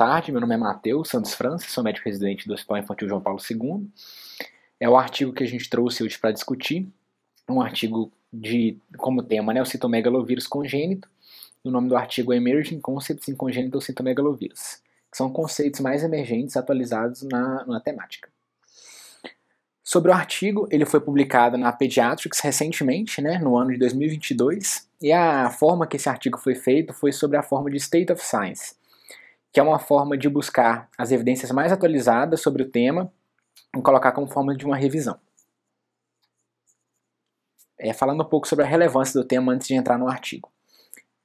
Tarde, meu nome é Matheus Santos França, sou médico residente do Hospital Infantil João Paulo II. É o artigo que a gente trouxe hoje para discutir, um artigo de como tema, né, o citomegalovírus congênito. O nome do artigo é Emerging Concepts in Congenital Cytomegalovirus, que são conceitos mais emergentes atualizados na, na temática. Sobre o artigo, ele foi publicado na Pediatrics recentemente, né, no ano de 2022, e a forma que esse artigo foi feito foi sobre a forma de State of Science, que é uma forma de buscar as evidências mais atualizadas sobre o tema e colocar como forma de uma revisão. É, falando um pouco sobre a relevância do tema antes de entrar no artigo.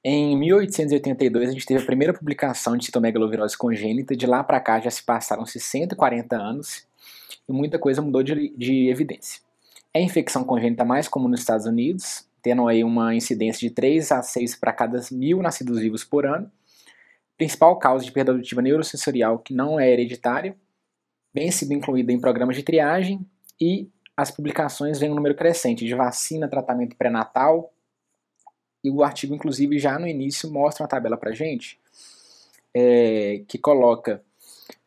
Em 1882, a gente teve a primeira publicação de citomegalovirose congênita, de lá para cá já se passaram-se 140 anos e muita coisa mudou de, de evidência. É a infecção congênita mais comum nos Estados Unidos, tendo aí uma incidência de 3 a 6 para cada mil nascidos vivos por ano, principal causa de perda auditiva neurosensorial que não é hereditária, vem sido incluída em programas de triagem e as publicações vêm um número crescente de vacina, tratamento pré-natal, e o artigo, inclusive, já no início mostra uma tabela para gente é, que coloca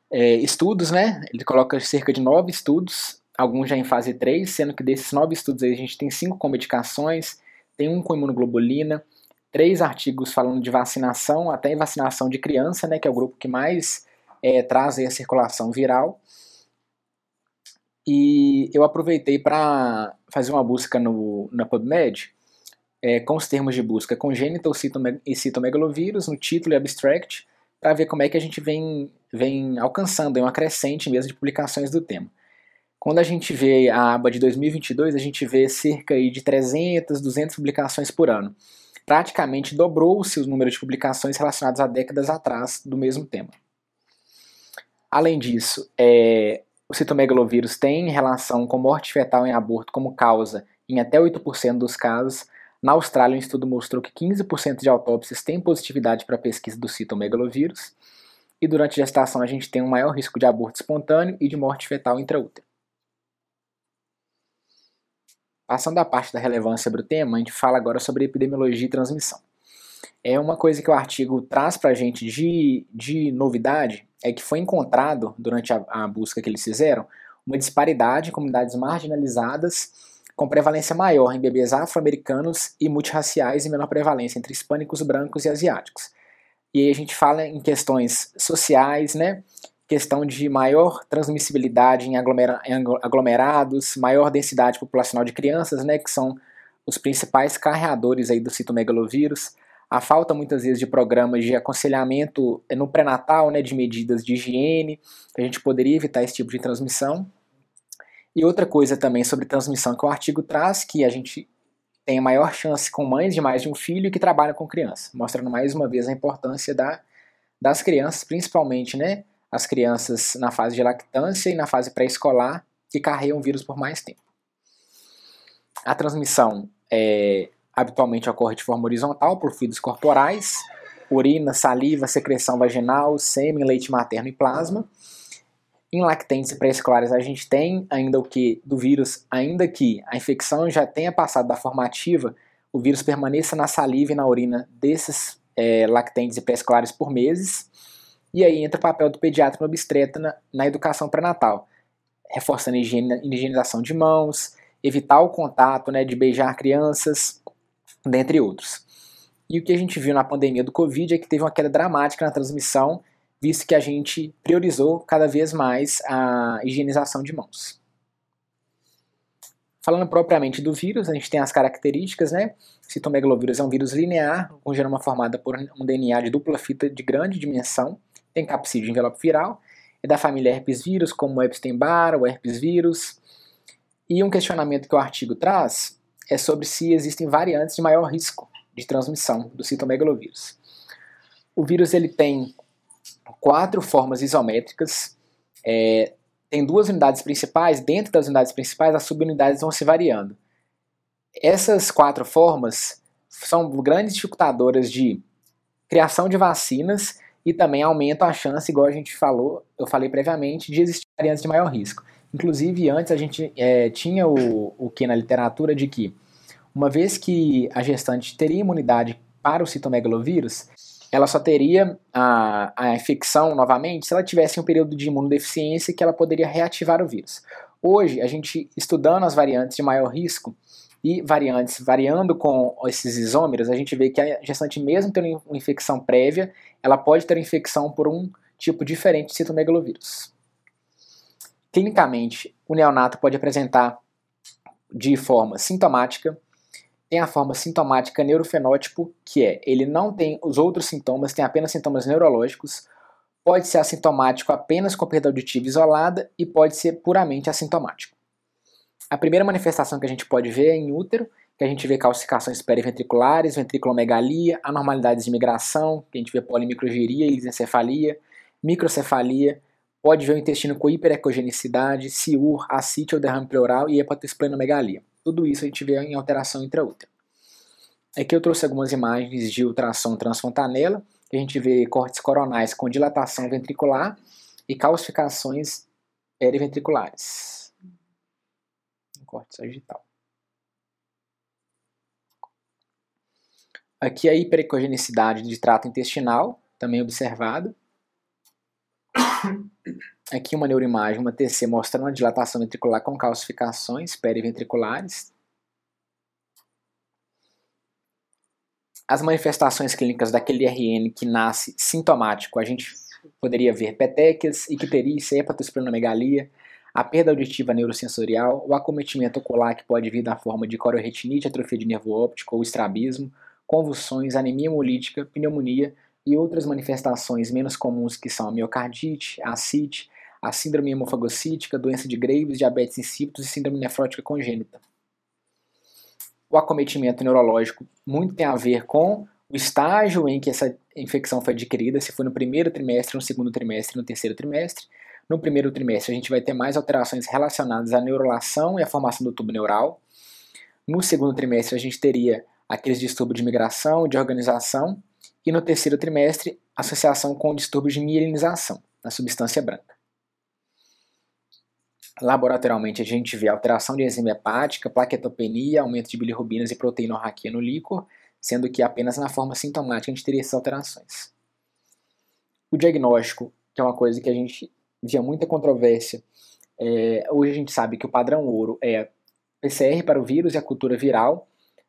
é, estudos, né? Ele coloca cerca de nove estudos, alguns já em fase 3, sendo que desses nove estudos aí a gente tem cinco com medicações, tem um com imunoglobulina, três artigos falando de vacinação, até vacinação de criança, né, que é o grupo que mais é, traz a circulação viral. E eu aproveitei para fazer uma busca no, na PubMed é, com os termos de busca congenital e citomegalovírus no título e abstract, para ver como é que a gente vem, vem alcançando uma crescente mesmo de publicações do tema. Quando a gente vê a aba de 2022, a gente vê cerca de 300, 200 publicações por ano praticamente dobrou-se o número de publicações relacionadas a décadas atrás do mesmo tema. Além disso, é, o citomegalovírus tem relação com morte fetal em aborto como causa em até 8% dos casos. Na Austrália, um estudo mostrou que 15% de autópsias têm positividade para a pesquisa do citomegalovírus. E durante a gestação, a gente tem um maior risco de aborto espontâneo e de morte fetal intraútero. Passando a parte da relevância sobre o tema, a gente fala agora sobre epidemiologia e transmissão. É uma coisa que o artigo traz para a gente de, de novidade, é que foi encontrado, durante a, a busca que eles fizeram, uma disparidade em comunidades marginalizadas com prevalência maior em bebês afro-americanos e multirraciais e menor prevalência entre hispânicos, brancos e asiáticos. E aí a gente fala em questões sociais, né, questão de maior transmissibilidade em, aglomera em aglomerados, maior densidade populacional de crianças, né, que são os principais carreadores aí do citomegalovírus, a falta muitas vezes de programas de aconselhamento no pré-natal, né, de medidas de higiene, que a gente poderia evitar esse tipo de transmissão. E outra coisa também sobre transmissão que o artigo traz, que a gente tem a maior chance com mães de mais de um filho que trabalham com criança, mostrando mais uma vez a importância da, das crianças, principalmente, né, as crianças na fase de lactância e na fase pré-escolar que carregam o vírus por mais tempo. A transmissão é, habitualmente ocorre de forma horizontal por fluidos corporais, urina, saliva, secreção vaginal, sêmen, leite materno e plasma. Em lactentes e pré-escolares a gente tem ainda o que do vírus, ainda que a infecção já tenha passado da formativa, o vírus permaneça na saliva e na urina desses é, lactentes e pré-escolares por meses. E aí entra o papel do pediatra no obstetra na, na educação pré-natal, reforçando a higienização de mãos, evitar o contato né, de beijar crianças, dentre outros. E o que a gente viu na pandemia do Covid é que teve uma queda dramática na transmissão, visto que a gente priorizou cada vez mais a higienização de mãos. Falando propriamente do vírus, a gente tem as características, né? Citomegalovírus é um vírus linear, com genoma formado por um DNA de dupla fita de grande dimensão, tem capsídeo de envelope viral, é da família herpes vírus, como o Epstein-Barr, o herpes vírus. E um questionamento que o artigo traz é sobre se existem variantes de maior risco de transmissão do citomegalovírus. O vírus ele tem quatro formas isométricas, é, tem duas unidades principais, dentro das unidades principais as subunidades vão se variando. Essas quatro formas são grandes dificultadoras de criação de vacinas e também aumenta a chance, igual a gente falou, eu falei previamente, de existir variantes de maior risco. Inclusive, antes a gente é, tinha o, o que na literatura de que, uma vez que a gestante teria imunidade para o citomegalovírus, ela só teria a, a infecção novamente se ela tivesse um período de imunodeficiência que ela poderia reativar o vírus. Hoje, a gente estudando as variantes de maior risco e variantes variando com esses isômeros, a gente vê que a gestante, mesmo tendo uma infecção prévia, ela pode ter infecção por um tipo diferente de citomegalovírus. Clinicamente, o neonato pode apresentar de forma sintomática, tem a forma sintomática neurofenótipo, que é ele não tem os outros sintomas, tem apenas sintomas neurológicos, pode ser assintomático apenas com perda auditiva isolada e pode ser puramente assintomático. A primeira manifestação que a gente pode ver é em útero, que a gente vê calcificações periventriculares, ventriculomegalia, anormalidades de migração, que a gente vê polimicrogiria, lisencefalia, microcefalia, pode ver o intestino com hiperecogenicidade, ciúr, ascite ou derrame pleural e hepatosplenomegalia. Tudo isso a gente vê em alteração intraútero. Aqui eu trouxe algumas imagens de ultrassom transfontanela, que a gente vê cortes coronais com dilatação ventricular e calcificações periventriculares. Corte sagital. Aqui a hiperecogenicidade de trato intestinal, também observado. Aqui uma neuroimagem, uma TC, mostrando uma dilatação ventricular com calcificações periventriculares. As manifestações clínicas daquele RN que nasce sintomático, a gente poderia ver petequias, icterícia, hepatosplenomegalia, a perda auditiva neurosensorial, o acometimento ocular que pode vir na forma de cororetinite, atrofia de nervo óptico ou estrabismo, convulsões, anemia hemolítica, pneumonia e outras manifestações menos comuns que são a miocardite, a ascite, a síndrome hemofagocítica, doença de Graves, diabetes insípidos e síndrome nefrótica congênita. O acometimento neurológico muito tem a ver com o estágio em que essa infecção foi adquirida, se foi no primeiro trimestre, no segundo trimestre, no terceiro trimestre. No primeiro trimestre, a gente vai ter mais alterações relacionadas à neurulação e à formação do tubo neural. No segundo trimestre, a gente teria aqueles distúrbios de migração, de organização. E no terceiro trimestre, associação com distúrbios de mielinização, na substância branca. Laboratorialmente, a gente vê alteração de enzima hepática, plaquetopenia, aumento de bilirrubinas e proteinorraquia no líquor, sendo que apenas na forma sintomática a gente teria essas alterações. O diagnóstico, que é uma coisa que a gente via muita controvérsia, é, hoje a gente sabe que o padrão ouro é PCR para o vírus e a cultura viral.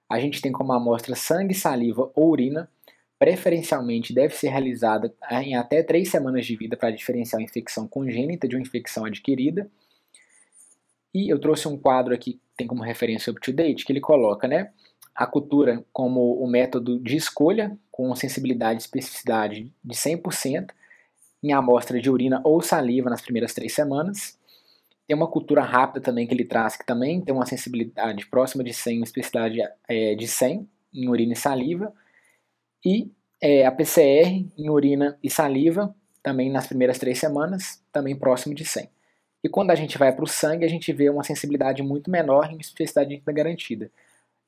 A gente tem como amostra sangue, saliva ou urina. Preferencialmente deve ser realizada em até três semanas de vida para diferenciar a infecção congênita de uma infecção adquirida. E eu trouxe um quadro aqui que tem como referência o UpToDate, que ele coloca né, a cultura como o método de escolha, com sensibilidade e especificidade de 100%, em amostra de urina ou saliva nas primeiras três semanas. Tem uma cultura rápida também que ele traz, que também tem uma sensibilidade próxima de 100, uma especificidade é, de 100 em urina e saliva. E é, a PCR em urina e saliva, também nas primeiras três semanas, também próximo de 100. E quando a gente vai para o sangue, a gente vê uma sensibilidade muito menor e uma especificidade garantida.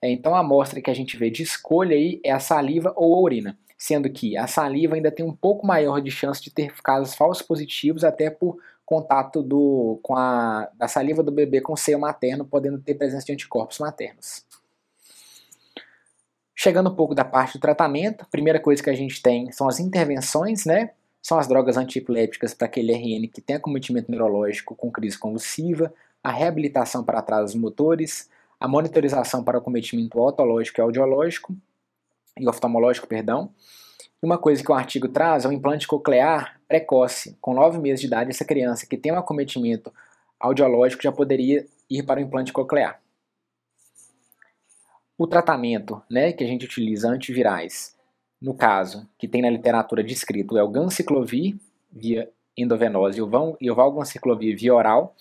É, então a amostra que a gente vê de escolha aí é a saliva ou a urina, sendo que a saliva ainda tem um pouco maior de chance de ter casos falsos positivos, até por contato do, com a, da saliva do bebê com o seio materno, podendo ter presença de anticorpos maternos. Chegando um pouco da parte do tratamento, a primeira coisa que a gente tem são as intervenções, né? são as drogas antiepiléticas para aquele RN que tem acometimento neurológico com crise convulsiva, a reabilitação para atrasos motores, a monitorização para acometimento otológico e audiológico, e oftalmológico, perdão. Uma coisa que o artigo traz é o implante coclear precoce. Com 9 meses de idade, essa criança que tem um acometimento audiológico já poderia ir para o implante coclear. O tratamento né, que a gente utiliza antivirais no caso, que tem na literatura descrito é o ganciclovir via endovenosa e o valganciclovir via oral,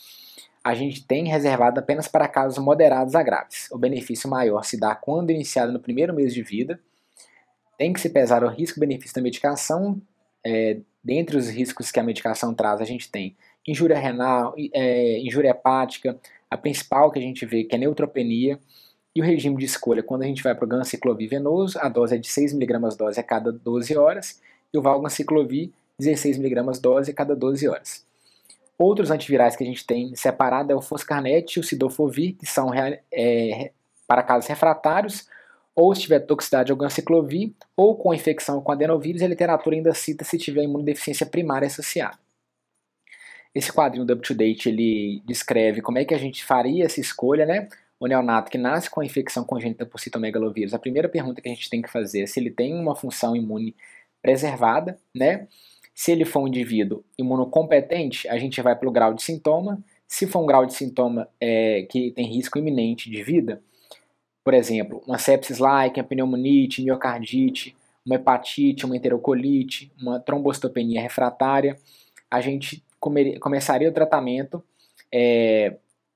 a gente tem reservado apenas para casos moderados a graves. O benefício maior se dá quando iniciado no primeiro mês de vida. Tem que se pesar o risco-benefício da medicação. É, dentre os riscos que a medicação traz, a gente tem injúria renal, é, injúria hepática, a principal que a gente vê que é neutropenia, e o regime de escolha, quando a gente vai para o ganciclovir venoso, a dose é de 6mg dose a cada 12 horas, e o valganciclovir, 16mg dose a cada 12 horas. Outros antivirais que a gente tem separado é o Foscarnet e o Cidofovir, que são é, para casos refratários ou se tiver toxicidade ao ganciclovir, ou com infecção com adenovírus, a literatura ainda cita se tiver imunodeficiência primária associada. Esse quadrinho do Up to Date ele descreve como é que a gente faria essa escolha, né? O neonato que nasce com a infecção congênita por citomegalovírus, a primeira pergunta que a gente tem que fazer é se ele tem uma função imune preservada, né? Se ele for um indivíduo imunocompetente, a gente vai pelo grau de sintoma. Se for um grau de sintoma é, que tem risco iminente de vida, por exemplo, uma sepsis like, uma pneumonite, miocardite, uma hepatite, uma enterocolite, uma trombocitopenia refratária, a gente começaria o tratamento é,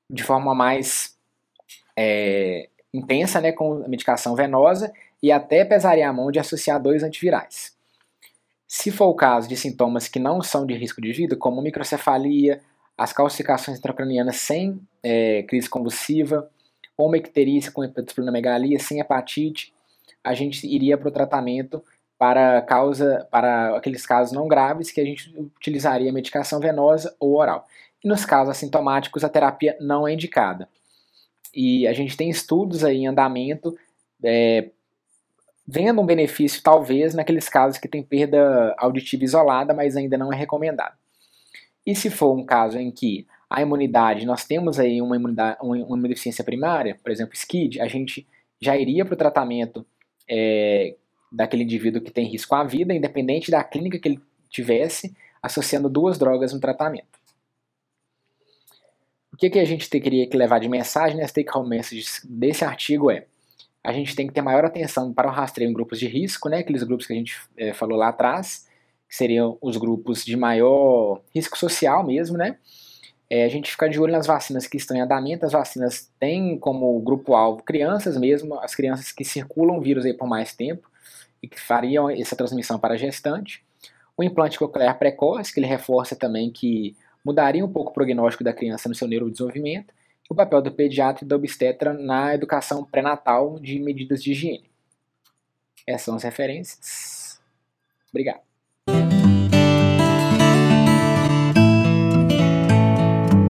de forma mais é, intensa, né, com medicação venosa, e até pesaria a mão de associar dois antivirais. Se for o caso de sintomas que não são de risco de vida, como microcefalia, as calcificações intracranianas sem é, crise convulsiva, ou uma icterícia com hepatosplenomegalia, sem hepatite, a gente iria para o tratamento para causa para aqueles casos não graves que a gente utilizaria medicação venosa ou oral. E nos casos assintomáticos a terapia não é indicada. E a gente tem estudos aí em andamento é, vendo um benefício talvez naqueles casos que tem perda auditiva isolada, mas ainda não é recomendado. E se for um caso em que a imunidade, nós temos aí uma, imunidade, uma imunodeficiência primária, por exemplo, SCID, a gente já iria para o tratamento é, daquele indivíduo que tem risco à vida, independente da clínica que ele tivesse, associando duas drogas no tratamento. O que, que a gente teria que levar de mensagem, né, home message desse artigo é a gente tem que ter maior atenção para o rastreio em grupos de risco, né, aqueles grupos que a gente é, falou lá atrás, que seriam os grupos de maior risco social mesmo, né, é, a gente fica de olho nas vacinas que estão em andamento. As vacinas têm como grupo-alvo crianças mesmo, as crianças que circulam o vírus aí por mais tempo e que fariam essa transmissão para a gestante. O implante coclear precoce, que ele reforça também que mudaria um pouco o prognóstico da criança no seu neurodesenvolvimento. O papel do pediatra e da obstetra na educação pré-natal de medidas de higiene. Essas são as referências. Obrigado.